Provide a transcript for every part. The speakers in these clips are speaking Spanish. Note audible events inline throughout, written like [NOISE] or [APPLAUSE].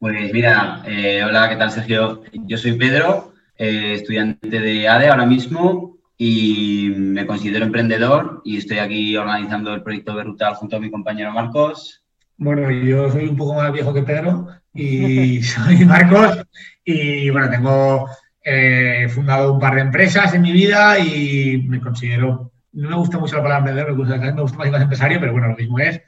Pues mira, eh, hola, ¿qué tal Sergio? Yo soy Pedro, eh, estudiante de ADE ahora mismo y me considero emprendedor y estoy aquí organizando el proyecto Berrutal junto a mi compañero Marcos. Bueno, yo soy un poco más viejo que Pedro y [LAUGHS] soy Marcos y bueno, tengo eh, fundado un par de empresas en mi vida y me considero, no me gusta mucho la palabra emprendedor, me gusta, me gusta más empresario, pero bueno, lo mismo es.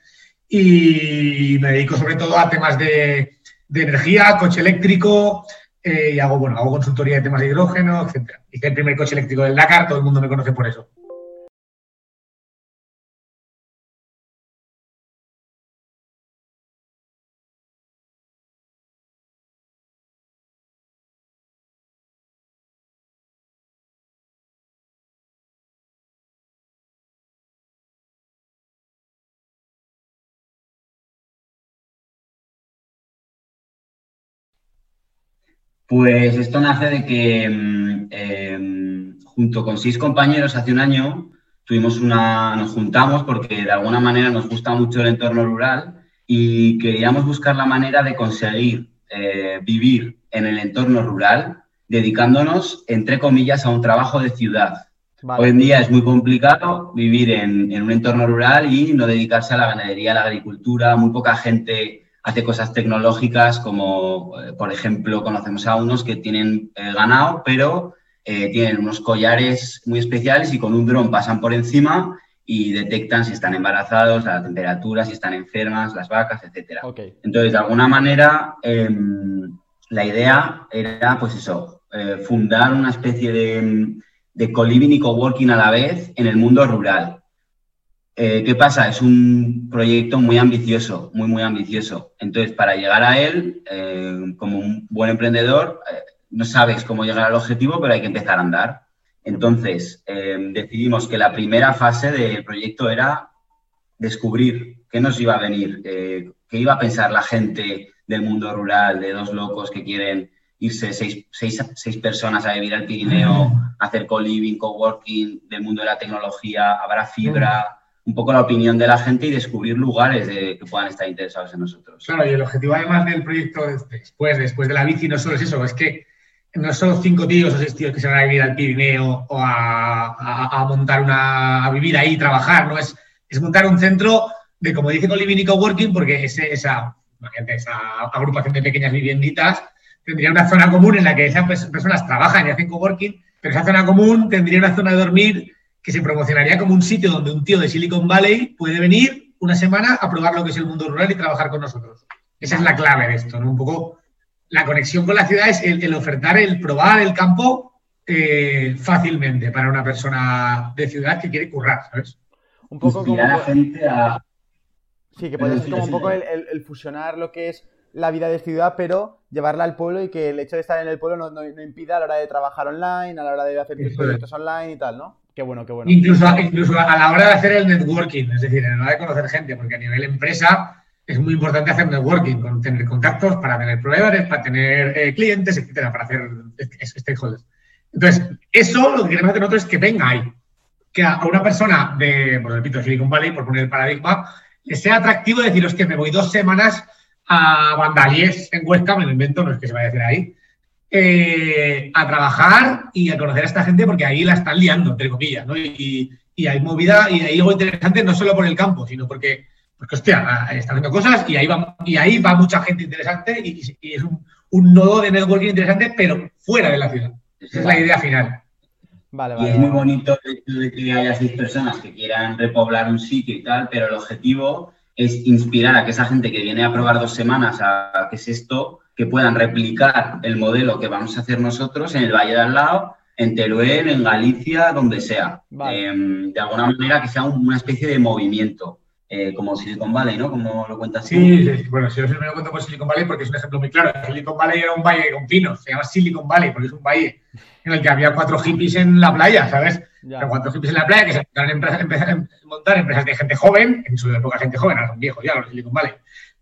Y me dedico sobre todo a temas de de energía, coche eléctrico, eh, y hago, bueno, hago consultoría de temas de hidrógeno, etc. Hice el primer coche eléctrico del Dakar, todo el mundo me conoce por eso. Pues esto nace de que mm, em, junto con seis compañeros hace un año tuvimos una, nos juntamos porque de alguna manera nos gusta mucho el entorno rural y queríamos buscar la manera de conseguir eh, vivir en el entorno rural dedicándonos, entre comillas, a un trabajo de ciudad. Hoy en día es muy complicado vivir en, en un entorno rural y no dedicarse a la ganadería, a la agricultura. Muy poca gente hace cosas tecnológicas como, eh, por ejemplo, conocemos a unos que tienen eh, ganado, pero eh, tienen unos collares muy especiales y con un dron pasan por encima y detectan si están embarazados, la temperatura, si están enfermas, las vacas, etc. Entonces, de alguna manera, em, la idea era, pues eso, fundar una especie de, de co-living y coworking a la vez en el mundo rural. Eh, ¿Qué pasa? Es un proyecto muy ambicioso, muy, muy ambicioso. Entonces, para llegar a él, eh, como un buen emprendedor, eh, no sabes cómo llegar al objetivo, pero hay que empezar a andar. Entonces, decidimos que la primera fase del proyecto era descubrir qué nos iba a venir, qué iba a pensar la gente del mundo rural, de dos locos que quieren irse seis, seis personas a vivir al Pirineo, [LAUGHS] hacer co-living, co-working, del mundo de la tecnología, habrá fibra un poco la opinión de la gente y descubrir lugares que puedan estar interesados en nosotros. Claro, y el objetivo además del proyecto después, después de la bici no solo es eso, es que no son cinco tíos o seis tíos que se van a vivir al Pirineo o a, montar una, a vivir ahí, trabajar, ¿no? Es, es montar un centro de, como dice Coliving y Coworking, porque ese, esa, esa agrupación de pequeñas vivienditas tendría una zona común en la que esas personas trabajan y hacen coworking, pero esa zona común tendría una zona de dormir que se promocionaría como un sitio donde un tío de Silicon Valley puede venir una semana a probar lo que es el mundo rural y trabajar con nosotros. Esa es la clave de esto, ¿no? Un poco la conexión con la ciudad es el, ofertar, el probar el campo eh, fácilmente para una persona de ciudad que quiere currar, ¿sabes? Un poco como... la gente a... Sí, que puede ser como un poco el, fusionar lo que es la vida de ciudad, pero llevarla al pueblo y que el hecho de estar en el pueblo no, impida a la hora de trabajar online, a la hora de hacer proyectos online y tal, ¿no? Qué bueno, qué bueno. Incluso, incluso a la hora de hacer el networking, es decir, a la hora de conocer gente, porque a nivel empresa es muy importante hacer networking, tener contactos para tener proveedores, para tener eh, clientes, etcétera, para hacer stakeholders. Entonces, eso lo que queremos hacer nosotros es que venga ahí, que a una persona de, por repito, Silicon Valley, por poner el paradigma, le sea atractivo decir, que me voy dos semanas a Vandalies en Huesca, me lo invento, no es que se vaya a hacer ahí, eh, a trabajar y a conocer a esta gente porque ahí la están liando, entre comillas, ¿no? Y, hay movida y hay algo interesante no solo por el campo, sino porque, porque hostia, están haciendo cosas y ahí va, y ahí va mucha gente interesante y, es un, nodo de networking interesante, pero fuera de la ciudad. Esa es la idea final. y es muy bonito que haya seis personas que quieran repoblar un sitio y tal, pero el objetivo es inspirar a que esa gente que viene a probar dos semanas a qué es esto, que puedan replicar el modelo que vamos a hacer nosotros en el Valle de al lado, en Teruel, en Galicia, donde sea. Em, de alguna manera que sea una especie de movimiento. Eh, como Silicon Valley, ¿no? Como lo cuentas sí, sí, bueno, si yo siempre lo cuento por Silicon Valley porque es un ejemplo muy claro. Silicon Valley era un valle con pinos, se llama Silicon Valley porque es un valle en el que había cuatro hippies en la playa, ¿sabes? cuatro hippies en la playa que se empezaron a montar empresas de gente joven, en su época gente joven, ahora son viejos ya los Silicon Valley,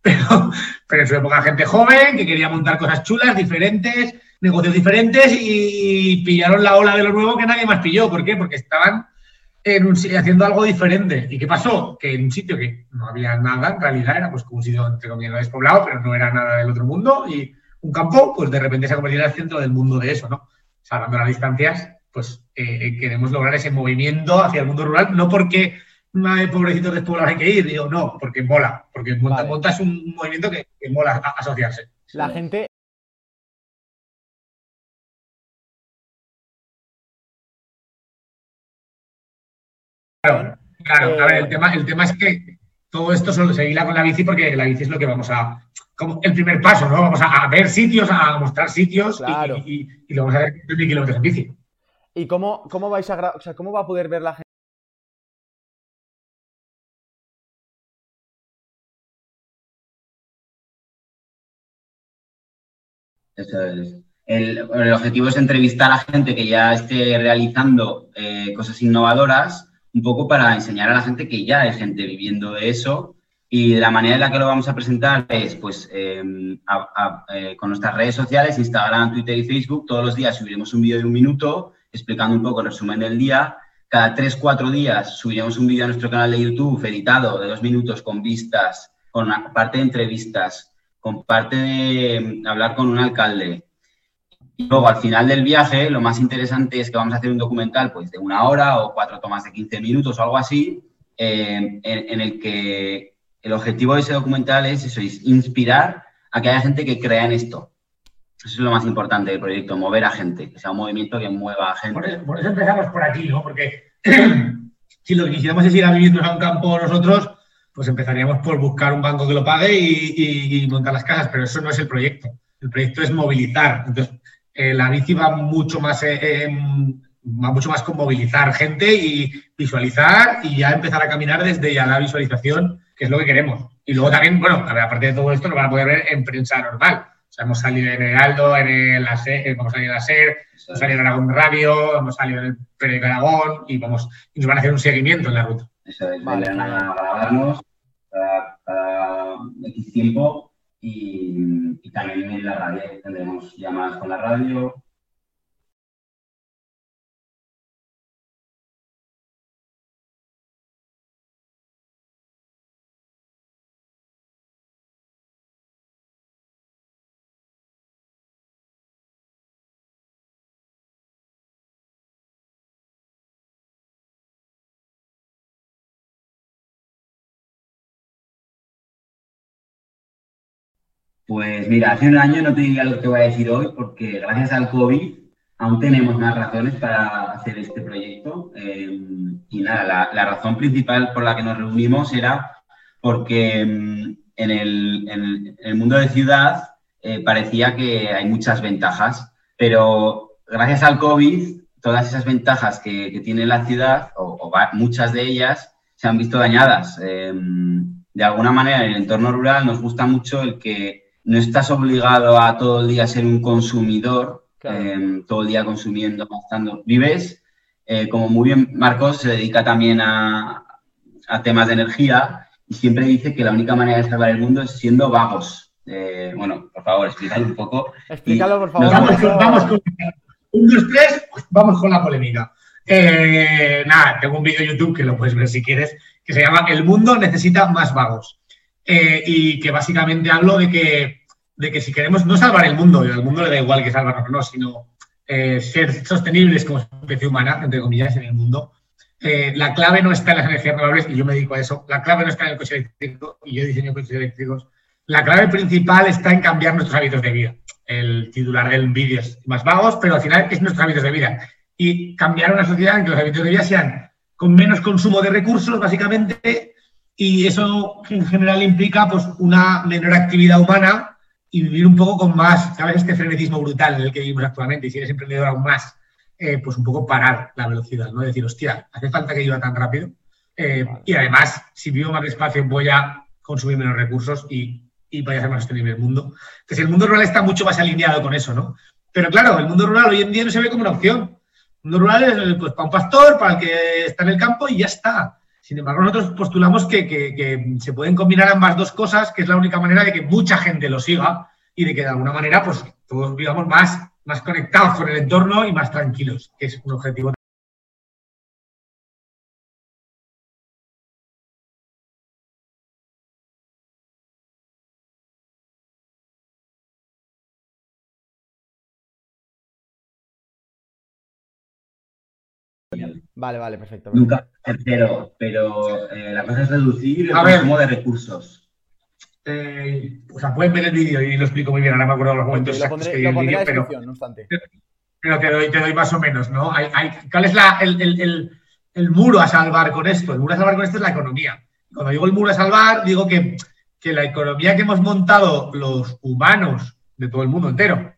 pero, pero en su época gente joven que quería montar cosas chulas, diferentes, negocios diferentes y pillaron la ola de lo nuevo que nadie más pilló. ¿Por qué? Porque estaban haciendo algo diferente. ¿Y qué pasó? Que en un sitio que no había nada, en realidad era pues como un sitio entre comillas despoblado, pero no era nada del otro mundo, y un campo, pues de repente se ha convertido en el centro del mundo de eso, ¿no? Salvando las distancias, pues eh, eh, queremos lograr ese movimiento hacia el mundo rural, no porque hay pobrecitos despoblados hay que ir, digo, no, porque mola, porque monta, es un movimiento que, mola asociarse. La gente Claro, claro. A ver, el tema, el tema es que todo esto solo se hila con la bici porque la bici es lo que vamos a. Como el primer paso, ¿no? Vamos a, ver sitios, a mostrar sitios y, lo vamos a ver mil kilómetros en bici. ¿Y cómo, cómo vais a o sea, cómo va a poder ver la gente? Eso es. El, objetivo es entrevistar a gente que ya esté realizando eh, cosas innovadoras un poco para enseñar a la gente que ya hay gente viviendo de eso y la manera en la que lo vamos a presentar es pues em, eh, con nuestras redes sociales, Instagram, Twitter y Facebook, todos los días subiremos un vídeo de un minuto explicando un poco el resumen del día. Cada tres, cuatro días subiremos un vídeo a nuestro canal de YouTube editado de dos minutos con vistas, con parte de entrevistas, con parte de em, hablar con un alcalde, y luego, al final del viaje, lo más interesante es que vamos a hacer un documental pues, de una hora o cuatro tomas de 15 minutos o algo así, eh, en, el que el objetivo de ese documental es eso, es inspirar a que haya gente que crea en esto. Eso es lo más importante del proyecto, mover a gente, que sea un movimiento que mueva a gente. Por eso, empezamos por aquí, ¿no? Porque [CLEARS THROAT] si lo que quisiéramos es ir a vivirnos a un campo nosotros, pues empezaríamos por buscar un banco que lo pague y, montar las casas, pero eso no es el proyecto. El proyecto es movilizar. Entonces, eh, la bici va mucho más eh, va mucho más con movilizar gente y visualizar y ya empezar a caminar desde ya la visualización, que es lo que queremos. Y luego también, bueno, aparte de todo esto, lo van a poder ver en prensa normal. O sea, hemos salido en el Aldo, en el ASER, eh, hemos salido en la SER, hemos salido en Aragón Radio, hemos salido en el Periódico Aragón y, vamos, y nos van a hacer un seguimiento en la ruta. Eso es, vale. a grabarnos cada X tiempo y, también en la radio tendremos llamadas con la radio. Pues mira, hace un año no te diría lo que voy a decir hoy porque gracias al COVID aún tenemos más razones para hacer este proyecto. Eh, y nada, la, razón principal por la que nos reunimos era porque mm, en, el, mundo de ciudad eh, parecía que hay muchas ventajas, pero gracias al COVID todas esas ventajas que, tiene la ciudad, o, muchas de ellas, se han visto dañadas. Eh, de alguna manera, en el entorno rural nos gusta mucho el que no estás obligado a todo el día ser un consumidor, em, todo el día consumiendo, gastando. Vives, eh, como muy bien Marcos se dedica también a, temas de energía y siempre dice que la única manera de salvar el mundo es siendo vagos. Eh, bueno, por favor, explícalo un poco. Explícalo, por favor. Vamos, con, vamos con, un, dos, tres, vamos con la polémica. Eh, nada, tengo un vídeo en YouTube que lo puedes ver si quieres, que se llama El mundo necesita más vagos. y que básicamente hablo de que de que si queremos no salvar el mundo, y al mundo le da igual que salvarnos o no, sino eh, ser sostenibles como especie humana, entre comillas, en el mundo, eh, la clave no está en las energías renovables, y yo me dedico a eso, la clave no está en el coche eléctrico, y yo diseño coches eléctricos, la clave principal está en cambiar nuestros hábitos de vida. El titular del vídeo es más vagos, pero al final es nuestros hábitos de vida. Y cambiar una sociedad en que los hábitos de vida sean con menos consumo de recursos, básicamente, y eso en general implica pues, una menor actividad humana, y vivir un poco con más, ¿sabes? Este frenetismo brutal en el que vivimos actualmente y si eres emprendedor aún más, eh, pues un poco parar la velocidad, ¿no? Decir, hostia, hace falta que yo tan rápido. Eh, y además, si vivo más despacio, voy a consumir menos recursos y, y vaya a ser más sostenible el mundo. Entonces, el mundo rural está mucho más alineado con eso, ¿no? Pero claro, el mundo rural hoy en día no se ve como una opción. El mundo rural es pues, para un pastor, para el que está en el campo y ya está. Sin embargo, nosotros postulamos que, se pueden combinar ambas dos cosas, que es la única manera de que mucha gente lo siga y de que de alguna manera pues, todos vivamos más, más conectados con el entorno y más tranquilos, que es un objetivo Vale, vale, perfecto. Nunca tercero, pero eh, la cosa es reducir el consumo de recursos. Eh, o sea, pueden ver el vídeo y lo explico muy bien, ahora me acuerdo los momentos exactos que el vídeo, pero, no obstante. pero te doy, te doy más o menos, ¿no? Hay, hay, ¿Cuál es la, el, el, el, muro a salvar con esto? El muro a salvar con esto es la economía. Cuando digo el muro a salvar, digo que, que la economía que hemos montado los humanos de todo el mundo entero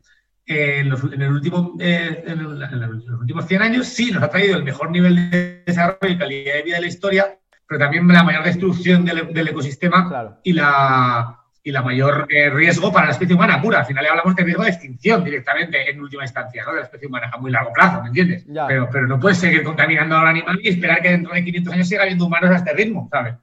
en, los, el último, eh, en, los últimos 100 años sí nos ha traído el mejor nivel de desarrollo y calidad de vida de la historia, pero también la mayor destrucción del, ecosistema y, la, y la mayor eh, riesgo para la especie humana pura. Al final hablamos de riesgo de extinción directamente en última instancia, ¿no? De la especie humana a muy largo plazo, ¿me entiendes? Pero, pero no puedes seguir contaminando al animal y esperar que dentro de 500 años siga habiendo humanos a este ritmo, ¿sabes?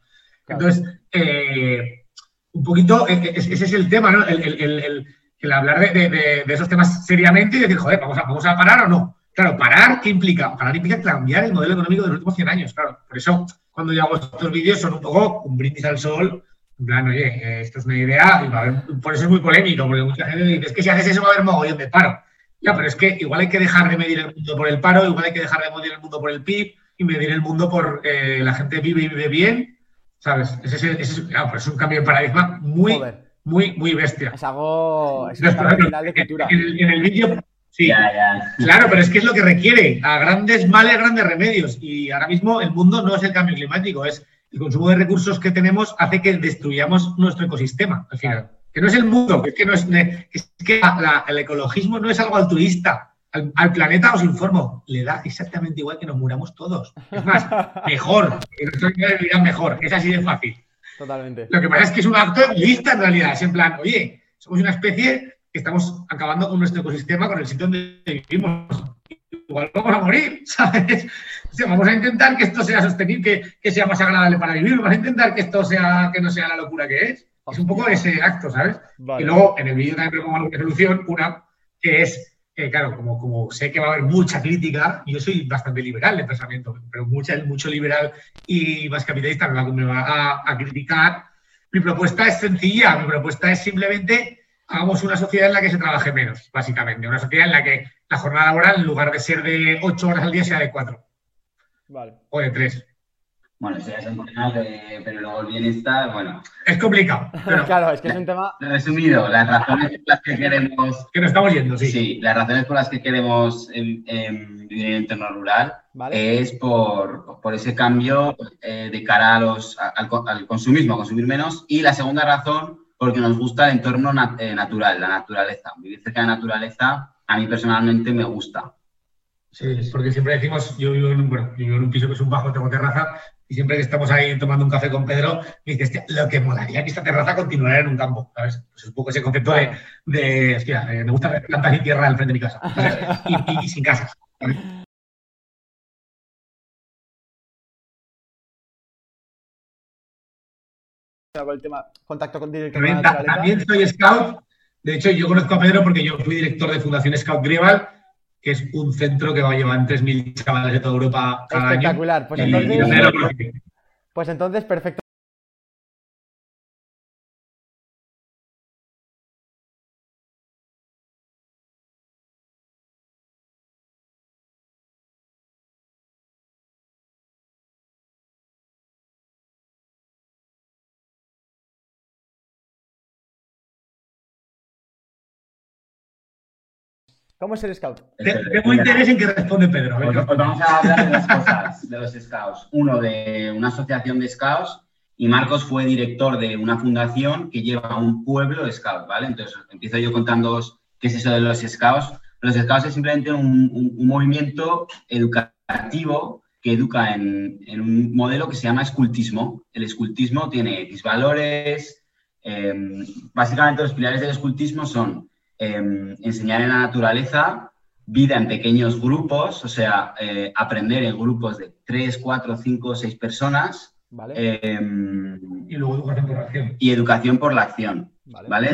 Entonces, eh, un poquito, ese es el tema, ¿no? el, el hablar de, esos temas seriamente y decir, joder, ¿vamos a, ¿vamos a parar o no? Claro, parar, ¿qué implica? Parar implica cambiar el modelo económico de los últimos 100 años, claro. Por eso, cuando yo hago estos vídeos, son un poco un brindis al sol, en plan, oye, eh, esto es una idea, por eso es muy polémico, porque mucha gente dice, es que si haces eso va a haber mogollón de paro. Ya, pero es que igual hay que dejar de medir el mundo por el paro, igual hay que dejar de medir el mundo por el PIB y medir el mundo por eh, la gente vive y vive bien, ¿sabes? Ese, es, es un cambio de paradigma muy muy, muy bestia. Es algo. Es final de cultura. En, el vídeo. Sí, claro, pero es que es lo que requiere. A grandes males, grandes remedios. Y ahora mismo el mundo no es el cambio climático, es el consumo de recursos que tenemos hace que destruyamos nuestro ecosistema, al final. Que no es el mundo, que es que, no es, que el ecologismo no es algo altruista. Al, planeta os informo, le da exactamente igual que nos muramos todos. Es más, [LAUGHS] mejor, que nuestra vida mejor. Es así de fácil. Totalmente. Lo que pasa es que es un acto egoísta en realidad. Es en plan, oye, somos una especie que estamos acabando con nuestro ecosistema, con el sitio donde vivimos. Igual vamos a morir, [LAUGHS] ¿sabes? O sea, vamos a intentar que esto sea sostenible, que, sea más agradable para vivir. Vamos a intentar que esto sea, que no sea la locura que es. Es un poco ese acto, ¿sabes? Y luego en el vídeo también propongo alguna solución, una que es claro, como, como sé que va a haber mucha crítica, yo soy bastante liberal de pensamiento, pero mucha, mucho liberal y más capitalista me va a, a criticar. Mi propuesta es sencilla, mi propuesta es simplemente hagamos una sociedad en la que se trabaje menos, básicamente. Una sociedad en la que la jornada laboral, en lugar de ser de ocho horas al día, sea de cuatro. Vale. O de tres. Bueno, eso ya es un tema, pero luego el bienestar, bueno. Es complicado. [LAUGHS] claro, es que es un tema. Resumido, las razones por las que [LAUGHS] queremos. Que nos estamos yendo, sí. Sí, las razones por las que queremos vivir en el entorno rural es por, por, ese cambio eh, de cara a los, al, al, consumismo, a consumir menos. Y la segunda razón, porque nos gusta el entorno eh, natural, la naturaleza. Vivir cerca de la naturaleza, a mí personalmente me gusta. Sí, porque siempre decimos, yo vivo en un, bueno, yo vivo en un piso que es un bajo, tengo terraza, y siempre que estamos ahí tomando un café con Pedro, me dices, lo que molaría que esta terraza continuara en un campo, ¿sabes? Pues es un poco ese concepto de, de hostia, eh, me gusta ver plantas y tierra al frente de mi casa, y, sin casa. el tema contacto con también, también soy scout. De hecho, yo conozco a Pedro porque yo fui director de Fundación Scout Grieval que es un centro que va a llevar 3.000 chavales de toda Europa cada Espectacular. año. Pues entonces, pues entonces, perfecto. ¿Cómo es el scout? Tengo interés en que responde Pedro. Pues, pues, vamos a hablar de dos cosas de los scouts. Uno, de una asociación de scouts y Marcos fue director de una fundación que lleva a un pueblo de scouts, ¿vale? Entonces, empiezo yo contando qué es eso de los scouts. Los scouts es simplemente un, movimiento educativo que educa en, un modelo que se llama escultismo. El escultismo tiene X valores. Em, básicamente, los pilares del escultismo son em, enseñar en la naturaleza, vida en pequeños grupos, o sea, eh, aprender en grupos de 3, 4, 5, 6 personas Em, y luego educación por la acción. Y educación por la acción. ¿Vale?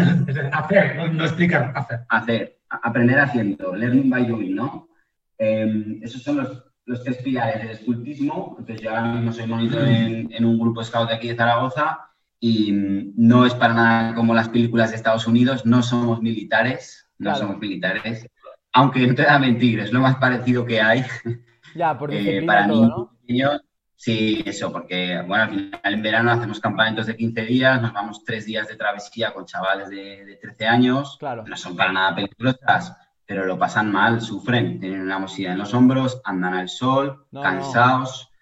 hacer, no, explicar, hacer. Hacer, aprender haciendo, learning by doing, ¿no? Em, esos son los, los, tres pilares del escultismo. Entonces, yo ahora mismo soy monitor en, un grupo scout de aquí de Zaragoza y no es para nada como las películas de Estados Unidos, no somos militares, no somos militares. Aunque no te da mentir, es lo más parecido que hay. [LAUGHS] Ya, por eh, para niños Sí, eso, porque bueno, al final en verano hacemos campamentos de 15 días, nos vamos tres días de travesía con chavales de, 13 años, claro. no son para nada peligrosas, pero lo pasan mal, sufren, tienen una mochila en los hombros, andan al sol, cansados,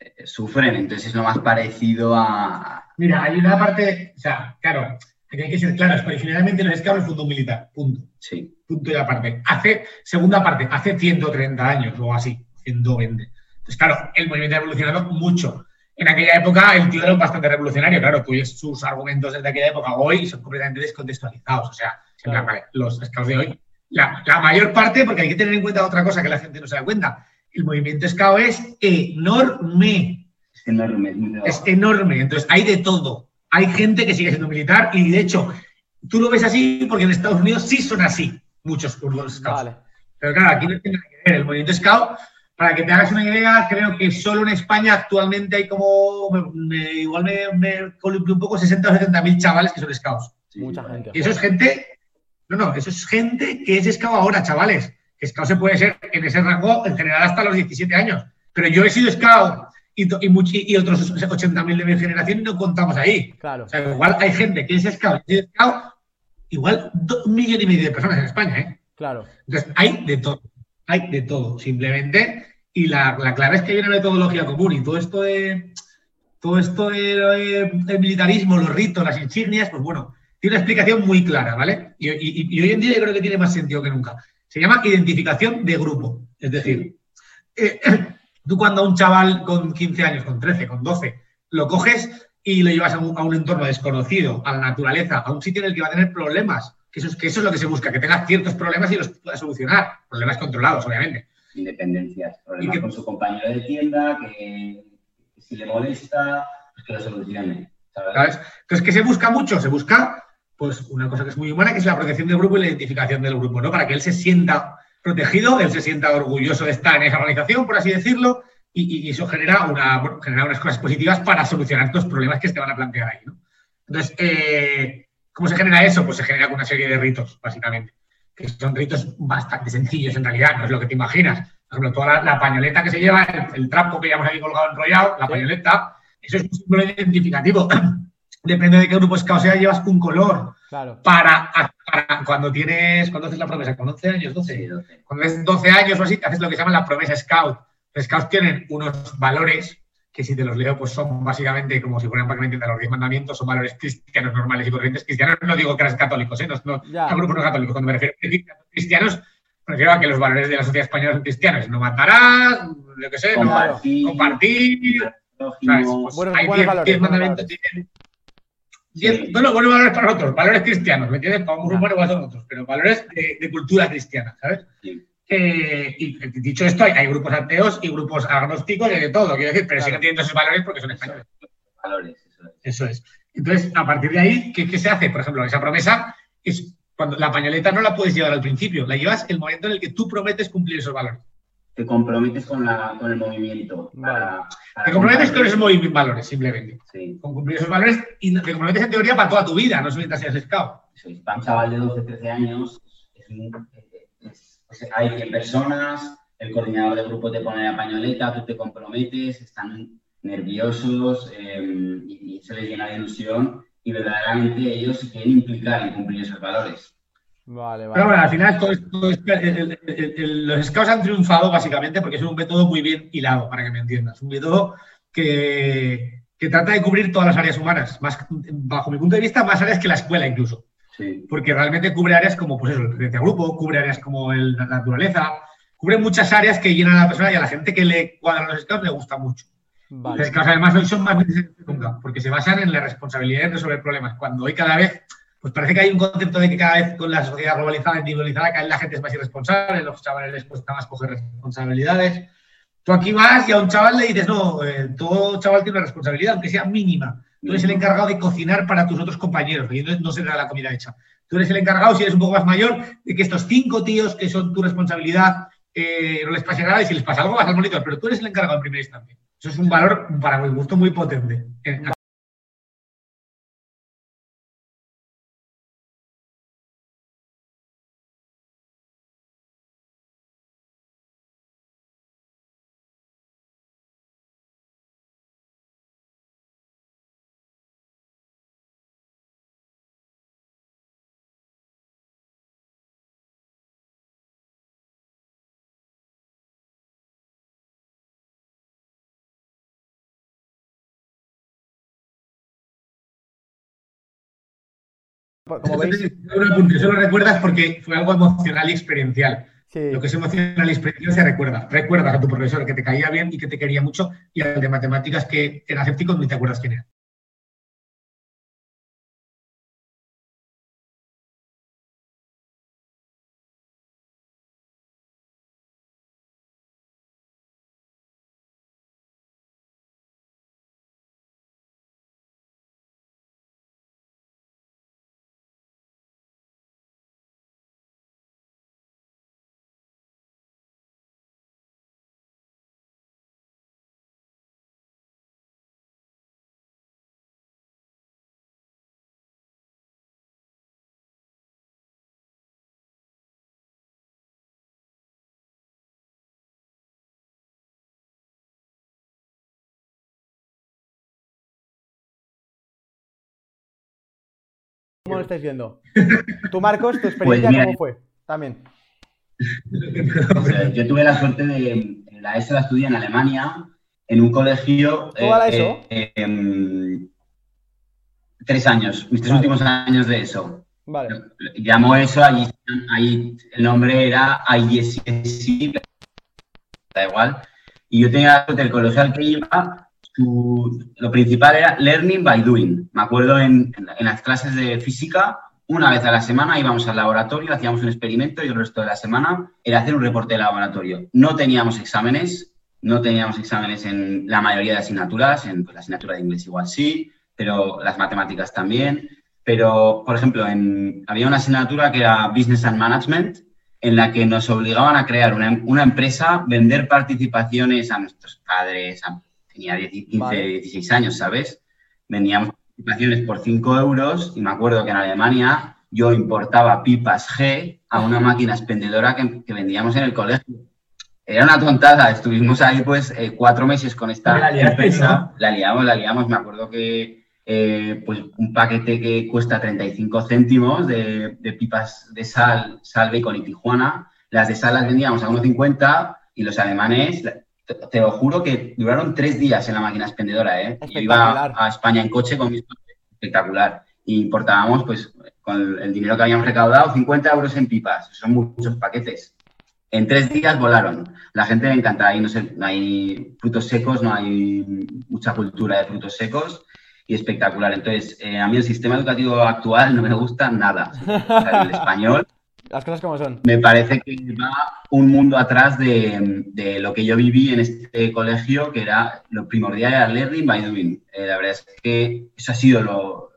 eh, sufren, entonces es lo más parecido a... Mira, hay una parte, o sea, claro, hay que ser claros, originalmente los esclavos fue un militar, punto. Sí. Punto y aparte. Hace, segunda parte, hace 130 años o así, 120 pues claro, el movimiento ha evolucionado mucho. En aquella época el tío era bastante revolucionario, claro, tú sus argumentos desde aquella época hoy son completamente descontextualizados. O sea, los scouts de hoy, la, mayor parte, porque hay que tener en cuenta otra cosa que la gente no se da cuenta, el movimiento scout es enorme. Es enorme. Es enorme. Entonces, hay de todo. Hay gente que sigue siendo militar y, de hecho, tú lo ves así porque en Estados Unidos sí son así muchos scouts. Pero claro, aquí no tiene nada que ver. El movimiento scout para que te hagas una idea, creo que solo en España actualmente hay como, igual me, me un poco, 60 o 70 mil chavales que son scouts. Mucha gente. Y eso es gente, no, no, eso es gente que es scout ahora, chavales. Scout se puede ser en ese rango en general hasta los 17 años. Pero yo he sido scout y, y, y otros 80.000 de mi generación no contamos ahí. Claro. O sea, igual hay gente que es scout y es scout, igual un millón y medio de personas en España, ¿eh? Claro. Entonces, hay de todo. Hay de todo. Simplemente y la, clave es que hay una metodología común y todo esto de todo esto de, militarismo, los ritos, las insignias, pues bueno, tiene una explicación muy clara, ¿vale? Y, hoy en día yo creo que tiene más sentido que nunca. Se llama identificación de grupo. Es decir, eh, tú cuando a un chaval con 15 años, con 13, con 12, lo coges y lo llevas a un, entorno desconocido, a la naturaleza, a un sitio en el que va a tener problemas, que eso, es, que eso es lo que se busca, que tenga ciertos problemas y los pueda solucionar, problemas controlados, obviamente independencias, problemas con su compañero de tienda, que, si le molesta, pues que lo solucione. Entonces, ¿qué se busca mucho? Se busca pues una cosa que es muy humana, que es la protección del grupo y la identificación del grupo, ¿no? Para que él se sienta protegido, él se sienta orgulloso de estar en esa organización, por así decirlo, y, eso genera, una, genera unas cosas positivas para solucionar los problemas que te van a plantear ahí, ¿no? Entonces, eh, ¿cómo se genera eso? Pues se genera con una serie de ritos, básicamente que son ritos bastante sencillos en realidad, no es lo que te imaginas. Por ejemplo, toda la, pañoleta que se lleva, el, trapo que llevamos aquí colgado enrollado, la pañoleta, eso es un símbolo identificativo. [CLEARS THROAT] Depende de qué grupo scout sea, llevas un color. Para, cuando tienes, cuando haces la promesa, con 11 años, 12, cuando tienes 12 años o así, haces lo que se llama la promesa scout. Los scouts tienen unos valores que si te los leo, pues son básicamente como si fueran prácticamente de los diez mandamientos, son valores cristianos normales y corrientes. Cristianos no digo que eres católicos, ¿eh? no, no, no grupos no católicos. Cuando me refiero a cristianos, me refiero a que los valores de la sociedad española son cristianos. No matarás, lo que sé, compartir. No, compartir Pues hay diez, mandamientos. Tienen, diez, bueno, buenos valores para nosotros, valores cristianos, ¿me entiendes? Para un grupo igual son otros, pero valores de, de cultura cristiana, ¿sabes? Sí. Eh, y dicho esto, hay, grupos ateos y grupos agnósticos y de todo, quiero decir, pero siguen teniendo esos valores porque son españoles. Valores, eso es. Entonces, a partir de ahí, ¿qué, se hace? Por ejemplo, esa promesa es cuando la pañoleta no la puedes llevar al principio, la llevas el momento en el que tú prometes cumplir esos valores. Te comprometes con, la, con el movimiento. te comprometes con esos valores, simplemente. Sí. Con cumplir esos valores y te comprometes en teoría para toda tu vida, no solo mientras seas scout. Para un chaval de 12, 13 años es un, hay 100 personas, el coordinador del grupo te pone la pañoleta, tú te comprometes, están nerviosos em, y, se les llena de ilusión y verdaderamente ellos se quieren implicar en cumplir esos valores. Vale, vale. Pero bueno, al final todo los scouts han triunfado básicamente porque es un método muy bien hilado, para que me entiendas. Un método que, que trata de cubrir todas las áreas humanas, más, bajo mi punto de vista, más áreas que la escuela incluso. Porque realmente cubre áreas como pues eso, el grupo, cubre áreas como la naturaleza, cubre muchas áreas que llenan a la persona y a la gente que le cuadran los scouts le gusta mucho. Los scouts además hoy son más necesarios que nunca, porque se basan en la responsabilidad de resolver problemas. Cuando hoy cada vez, pues parece que hay un concepto de que cada vez con la sociedad globalizada, individualizada, cada vez la gente es más irresponsable, los chavales les cuesta más coger responsabilidades. Tú aquí vas y a un chaval le dices, no, eh, todo chaval tiene una responsabilidad, aunque sea mínima. Tú eres el encargado de cocinar para tus otros compañeros, y no se da la comida hecha. Tú eres el encargado, si eres un poco más mayor, de que estos cinco tíos que son tu responsabilidad eh, no les pase nada y si les pasa algo vas al monitor, pero tú eres el encargado en primera instancia. Eso es un valor, para mi gusto, muy potente. Como veis. Eso lo recuerdas porque fue algo emocional y experiencial. Lo que es emocional y experiencial se recuerda. Recuerdas a tu profesor que te caía bien y que te quería mucho y al de matemáticas que era escéptico ni te acuerdas quién era. ¿Cómo lo estáis viendo? Tú, Marcos, tu experiencia, pues ¿cómo fue? También. yo tuve la suerte de. La ESO la estudié en Alemania, en un colegio. ¿Cómo la ESO? Eh, tres años, mis tres últimos años de ESO. Vale. Llamó eso, allí, el nombre era IESI, da igual. Y yo tenía la suerte del colegio al que iba, lo principal era learning by doing. Me acuerdo en, las clases de física, una vez a la semana íbamos al laboratorio, hacíamos un experimento y el resto de la semana era hacer un reporte de laboratorio. No teníamos exámenes, no teníamos exámenes en la mayoría de asignaturas, en pues, la asignatura de inglés igual sí, pero las matemáticas también. Pero, por ejemplo, había una asignatura que era Business and Management, en la que nos obligaban a crear una, una empresa, vender participaciones a nuestros padres, a tenía 15, 16 años, ¿sabes? Vendíamos participaciones por 5 euros y me acuerdo que en Alemania yo importaba pipas G a una máquina expendedora que, vendíamos en el colegio. Era una tontada, estuvimos ahí pues eh, cuatro meses con esta empresa, la liamos, la liamos, me acuerdo que eh, pues un paquete que cuesta 35 céntimos de, de, pipas de sal, Salve con y Tijuana, las de sal las vendíamos a 1,50 y los alemanes te, lo juro que duraron tres días en la máquina expendedora, ¿eh? Yo iba a España en coche con mis espectacular. Y importábamos, pues, con el dinero que habíamos recaudado, 50 euros en pipas. Son muchos paquetes. En tres días volaron. La gente le encanta. Ahí no, sé, no hay frutos secos, no hay mucha cultura de frutos secos y espectacular. Entonces, eh, a mí el sistema educativo actual no me gusta nada. el español las cosas como son. Me parece que va un mundo atrás de, lo que yo viví en este colegio, que era lo primordial era learning by doing. Eh, la verdad es que eso ha sido lo,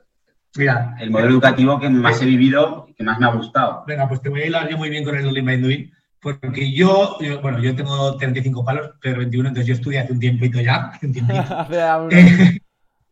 Mira, el modelo educativo que más he vivido y que más me ha gustado. Venga, pues te voy a hilar yo muy bien con el learning by doing, porque yo, bueno, yo tengo 35 palos, pero 21, entonces yo estudié hace un tiempito ya, [LAUGHS] hace un tiempito. [LAUGHS]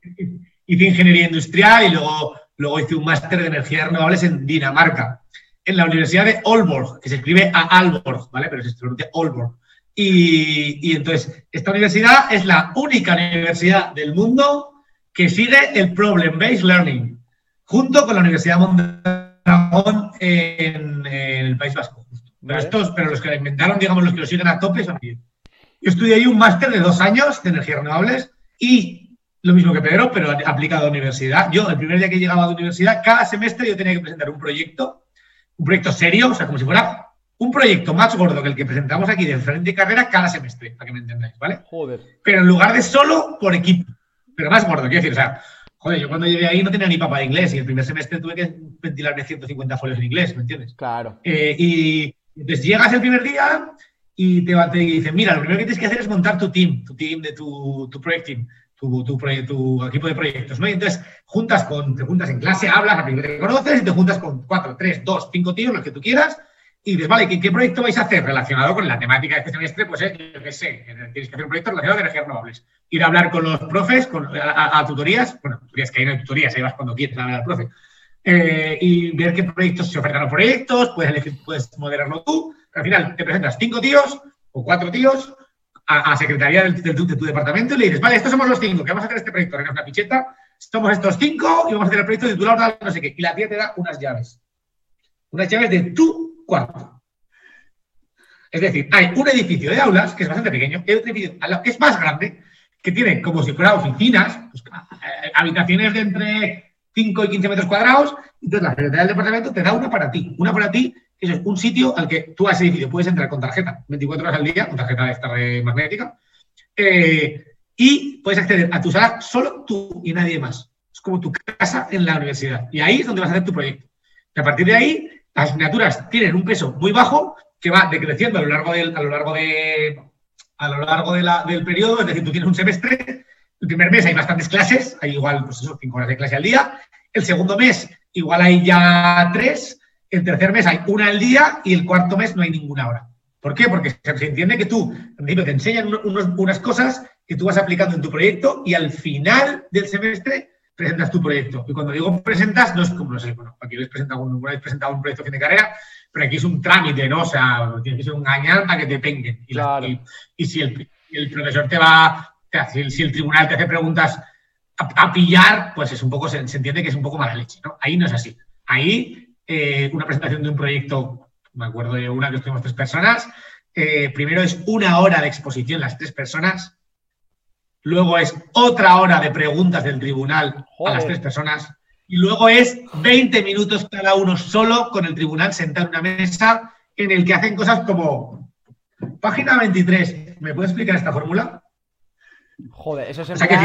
[LAUGHS] hice ingeniería industrial y luego, luego hice un máster de energías renovables en Dinamarca en la Universidad de Aalborg, que se escribe a Aalborg, ¿vale? Pero se pronuncia Aalborg. Y, entonces, esta universidad es la única universidad del mundo que sigue el Problem-Based Learning, junto con la Universidad Mondragón en, en el País Vasco. Pero, estos, pero los que la inventaron, digamos, los que lo siguen a tope son aquí. Yo estudié ahí un máster de dos años de energías renovables y lo mismo que Pedro, pero aplicado a universidad. Yo, el primer día que llegaba a la universidad, cada semestre yo tenía que presentar un proyecto, un proyecto serio, o sea, como si fuera un proyecto más gordo que el que presentamos aquí de diferente carrera cada semestre, para que me entendáis, ¿vale? Joder. Pero en lugar de solo por equipo, pero más gordo, quiero decir, o sea, joder, yo cuando llegué ahí no tenía ni papá de inglés y el primer semestre tuve que ventilarme 150 folios en inglés, ¿me entiendes? Claro. Eh, y entonces llegas el primer día y te, te dicen, mira, lo primero que tienes que hacer es montar tu team, tu team de tu, tu project team. Tu, tu, tu, equipo de proyectos, ¿no? Y entonces juntas con, te juntas en clase, hablas, a conoces y te juntas con cuatro, tres, dos, cinco tíos, los que tú quieras, y dices, vale, ¿qué, proyecto vais a hacer relacionado con la temática de este semestre? Pues eh, yo qué sé, tienes que hacer un proyecto relacionado con energías renovables. Ir a hablar con los profes, con, a, tutorías, bueno, tutorías que hay no hay tutorías, ahí vas cuando quieres a hablar al profe, eh, y ver qué proyectos se ofertan los proyectos, puedes elegir, puedes moderarlo tú, al final te presentas cinco tíos o cuatro tíos a, secretaría del, de, tu, departamento y le dices, vale, estos somos los cinco, que vamos a hacer este proyecto, una ficheta, somos estos cinco y vamos a hacer el proyecto titulado no sé qué, y la tía te da unas llaves, unas llaves de tu cuarto. Es decir, hay un edificio de aulas que es bastante pequeño, y otro edificio que es más grande, que tiene como si fuera oficinas, pues, habitaciones de entre 5 y 15 metros cuadrados, entonces la secretaría del departamento te da una para ti, una para ti, es un sitio al que tú a ese edificio puedes entrar con tarjeta 24 horas al día, con tarjeta de esta magnética, eh, y puedes acceder a tu sala solo tú y nadie más. Es como tu casa en la universidad. Y ahí es donde vas a hacer tu proyecto. Y a partir de ahí las asignaturas tienen un peso muy bajo que va decreciendo a lo largo del, a lo largo de, a lo largo del periodo, es decir, tú tienes un semestre, el primer mes hay bastantes clases, hay igual, pues eso, cinco horas de clase al día, el segundo mes igual hay ya tres, el tercer mes hay una al día y el cuarto mes no hay ninguna hora. ¿Por qué? Porque se entiende que tú, en principio, te enseñan unas cosas que tú vas aplicando en tu proyecto y al final del semestre presentas tu proyecto. Y cuando digo presentas, no es como, no sé, bueno, aquí habéis presentado un, presentado un proyecto fin de carrera, pero aquí es un trámite, ¿no? O sea, tiene que ser un gañán para que te penguen. Y, si el, profesor te va, si, el, tribunal te hace preguntas a, pillar, pues es un poco, se, entiende que es un poco mala leche, ¿no? Ahí no es así. Ahí, eh, una presentación de un proyecto, me acuerdo de una que estuvimos tres personas, eh, primero es una hora de exposición, las tres personas, luego es otra hora de preguntas del tribunal a las tres personas y luego es 20 minutos cada uno solo con el tribunal sentado en una mesa en el que hacen cosas como página 23. ¿Me puedes explicar esta fórmula? Joder, eso es o sea, que,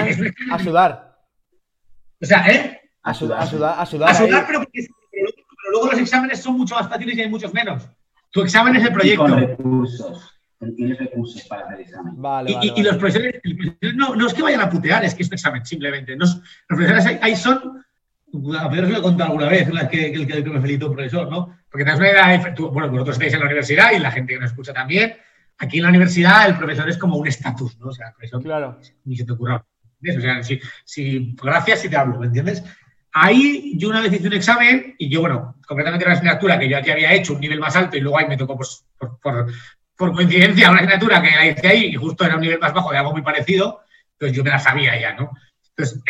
a sudar. O sea, ¿eh? A sudar, a sudar, a sudar. A sudar, pero, pero, luego los exámenes son mucho más fáciles y hay muchos menos. Tu examen es el proyecto. Con recursos tienes recursos para hacer examen. y, los profesores, no, es que vayan a putear, es que es un examen, simplemente. los profesores ahí, son, a Pedro se lo he contado alguna vez, la que, el, que, me felicitó un profesor, ¿no? Porque te das una idea, bueno, vosotros estáis en la universidad y la gente que nos escucha también. Aquí en la universidad el profesor es como un estatus, ¿no? O sea, el profesor claro. ni se te ocurra. O sea, si, si, gracias si te hablo, ¿me entiendes? Ahí yo una vez hice un examen y yo, bueno, concretamente una asignatura que yo aquí había hecho un nivel más alto y luego ahí me tocó pues, por, por, coincidencia, una asignatura que la hice ahí y justo era un nivel más bajo de algo muy parecido, pues yo me la sabía ya, ¿no? Entonces,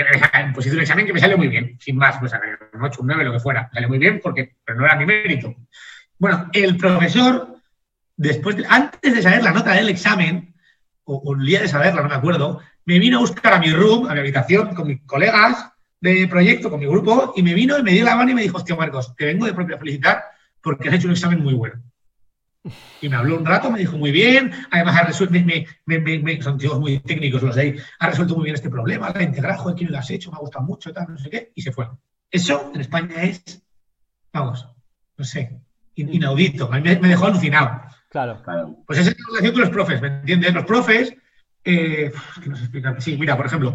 pues hice un examen que me salió muy bien, sin más, pues un 8, un 9, lo que fuera. Salió muy bien porque, pero no era mi mérito. Bueno, el profesor, después, antes de saber la nota del examen, o, el día de saberla, no me acuerdo, me vino a buscar a mi room, a mi habitación, con mis colegas de proyecto, con mi grupo, y me vino y me dio la mano y me dijo, hostia, Marcos, te vengo de propia felicitar porque has hecho un examen muy bueno. Y me habló un rato, me dijo muy bien, además ha resuelto, son tíos muy técnicos los de ahí, ha resuelto muy bien este problema, la integrajo, quién lo has hecho, me ha gustado mucho, tal, no sé qué, y se fue. Eso en España es, vamos, no sé, inaudito, a mí me, dejó alucinado. Claro, claro. Pues esa es la relación con los profes, ¿me entiendes? Los profes, eh, ¿qué nos explican? Sí, mira, por ejemplo,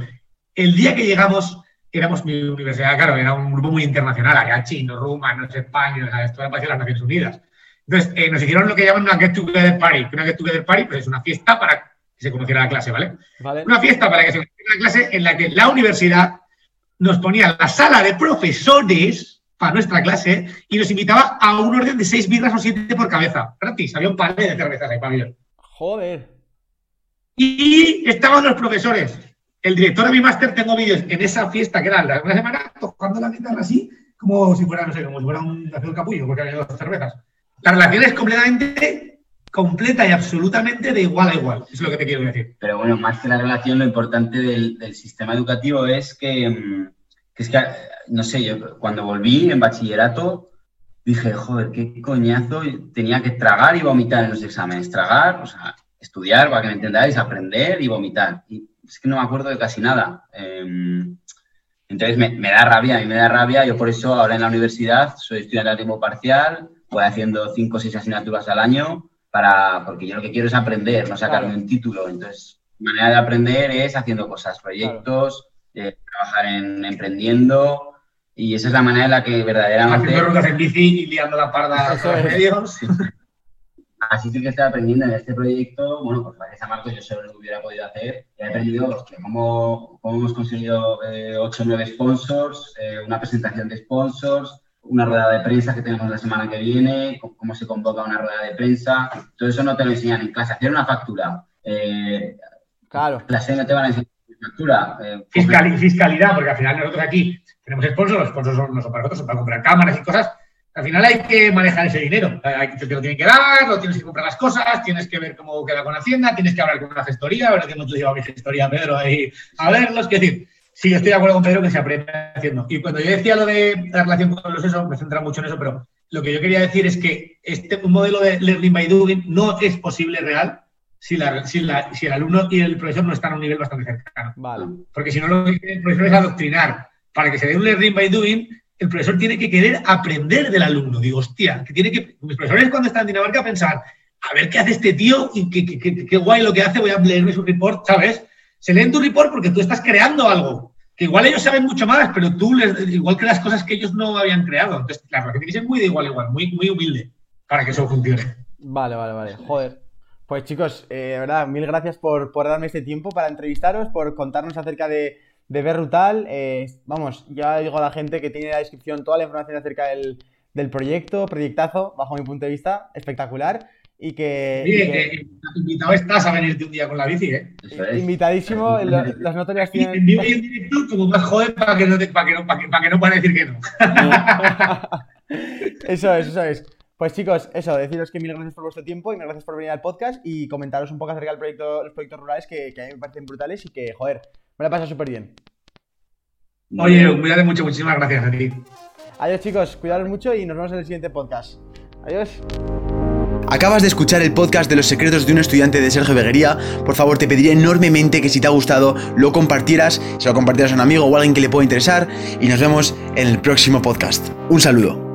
el día que llegamos, éramos mi universidad, claro, era un grupo muy internacional, había chinos, rumanos, españoles, esto era para las Naciones Unidas. Entonces, eh, nos hicieron lo que llaman una Get Together Party. Una Get Together Party pues, es una fiesta para que se conociera la clase, ¿vale? Una fiesta para que se conociera la clase en la que la universidad nos ponía la sala de profesores para nuestra clase y nos invitaba a un orden de seis birras o siete por cabeza. Gratis, había un par de cervezas ahí para Joder. Y estaban los profesores. El director de mi máster tengo vídeos en esa fiesta que era la una semana tocando la guitarra así, como si fuera, no sé, como fuera un, un capullo, porque había dos cervezas. La relación es completamente completa y absolutamente de igual a igual, es lo que te quiero decir. Pero bueno, más que la relación, lo importante del, sistema educativo es que, mm, que, es que, no sé, yo cuando volví en bachillerato dije, joder, qué coñazo, tenía que tragar y vomitar en los exámenes, tragar, o sea, estudiar, para que me entendáis, aprender y vomitar. Es que no me acuerdo de casi nada. Em, entonces me, me, da rabia, a mí me da rabia, yo por eso ahora en la universidad soy estudiante a tiempo parcial, voy haciendo cinco o seis asignaturas al año, para, porque yo lo que quiero es aprender, no sacarme un título. Entonces, mi manera de aprender es haciendo cosas, proyectos, eh, trabajar en emprendiendo, y esa es la manera en la que verdaderamente... Haciendo rutas en bici y liando la parda a los medios. Así sí que estoy aprendiendo en este proyecto, bueno, pues gracias a Marcos yo solo lo hubiera podido hacer. He aprendido cómo, cómo hemos conseguido eh, 8 o 9 sponsors, eh, una presentación de sponsors, una rueda de prensa que tenemos la semana que viene, cómo se convoca una rueda de prensa. Todo eso no te lo enseñan en clase. Hacer una factura. Eh, claro. Clase no te van a enseñar factura. Eh, fiscalidad, porque al final nosotros aquí tenemos sponsors, los sponsors no son para nosotros, son para comprar cámaras y cosas. Al final hay que manejar ese dinero. Te lo tienen que dar, lo tienes que comprar las cosas, tienes que ver cómo queda con Hacienda, tienes que hablar con una gestoría, a ver que hemos llevado mi gestoría, Pedro, ahí a verlos. Es decir, Sí, estoy de acuerdo con Pedro que se aprende haciendo. Y cuando yo decía lo de la relación con los eso, me centra mucho en eso, pero lo que yo quería decir es que este modelo de learning by doing no es posible real si, la, si, si, el alumno y el profesor no están a un nivel bastante cercano. Vale. Porque si no, lo que el profesor es adoctrinar. Para que se dé un learning by doing, el profesor tiene que querer aprender del alumno. Digo, hostia, que tiene que. Mis profesores cuando están en Dinamarca pensar, a ver qué hace este tío y qué, qué guay lo que hace, voy a leerme su report, ¿sabes? Se leen tu report porque tú estás creando algo. Que igual ellos saben mucho más, pero tú les, igual que las cosas que ellos no habían creado. Entonces, la relación ser muy de igual igual, muy, muy humilde para que eso funcione. Vale, vale, vale. Joder. Pues chicos, eh, verdad, mil gracias por, por, darme este tiempo para entrevistaros, por contarnos acerca de, de Berrutal. Eh, vamos, ya digo a la gente que tiene en la descripción toda la información acerca del, del proyecto, proyectato, bajo mi punto de vista, espectacular y que, que, invitado estás a venirte un día con la bici, ¿eh? Invitadísimo, las notorias tienen... En vivo y en directo, como más joder para que no, te, para que no, para que, para que no puedan decir que no. [LAUGHS] eso es, eso es. Pues chicos, eso, deciros que mil gracias por vuestro tiempo y mil gracias por venir al podcast y comentaros un poco acerca del proyecto, los proyectos rurales que, que a mí me parecen brutales y que, joder, me la pasa súper bien. Oye, cuídate mucho, muchísimas gracias a ti. Adiós chicos, cuidaros mucho y nos vemos en el siguiente podcast. Adiós. Acabas de escuchar el podcast de los secretos de un estudiante de Sergio Beguería. Por favor, te pediría enormemente que si te ha gustado lo compartieras, se lo compartieras a un amigo o a alguien que le pueda interesar y nos vemos en el próximo podcast. Un saludo.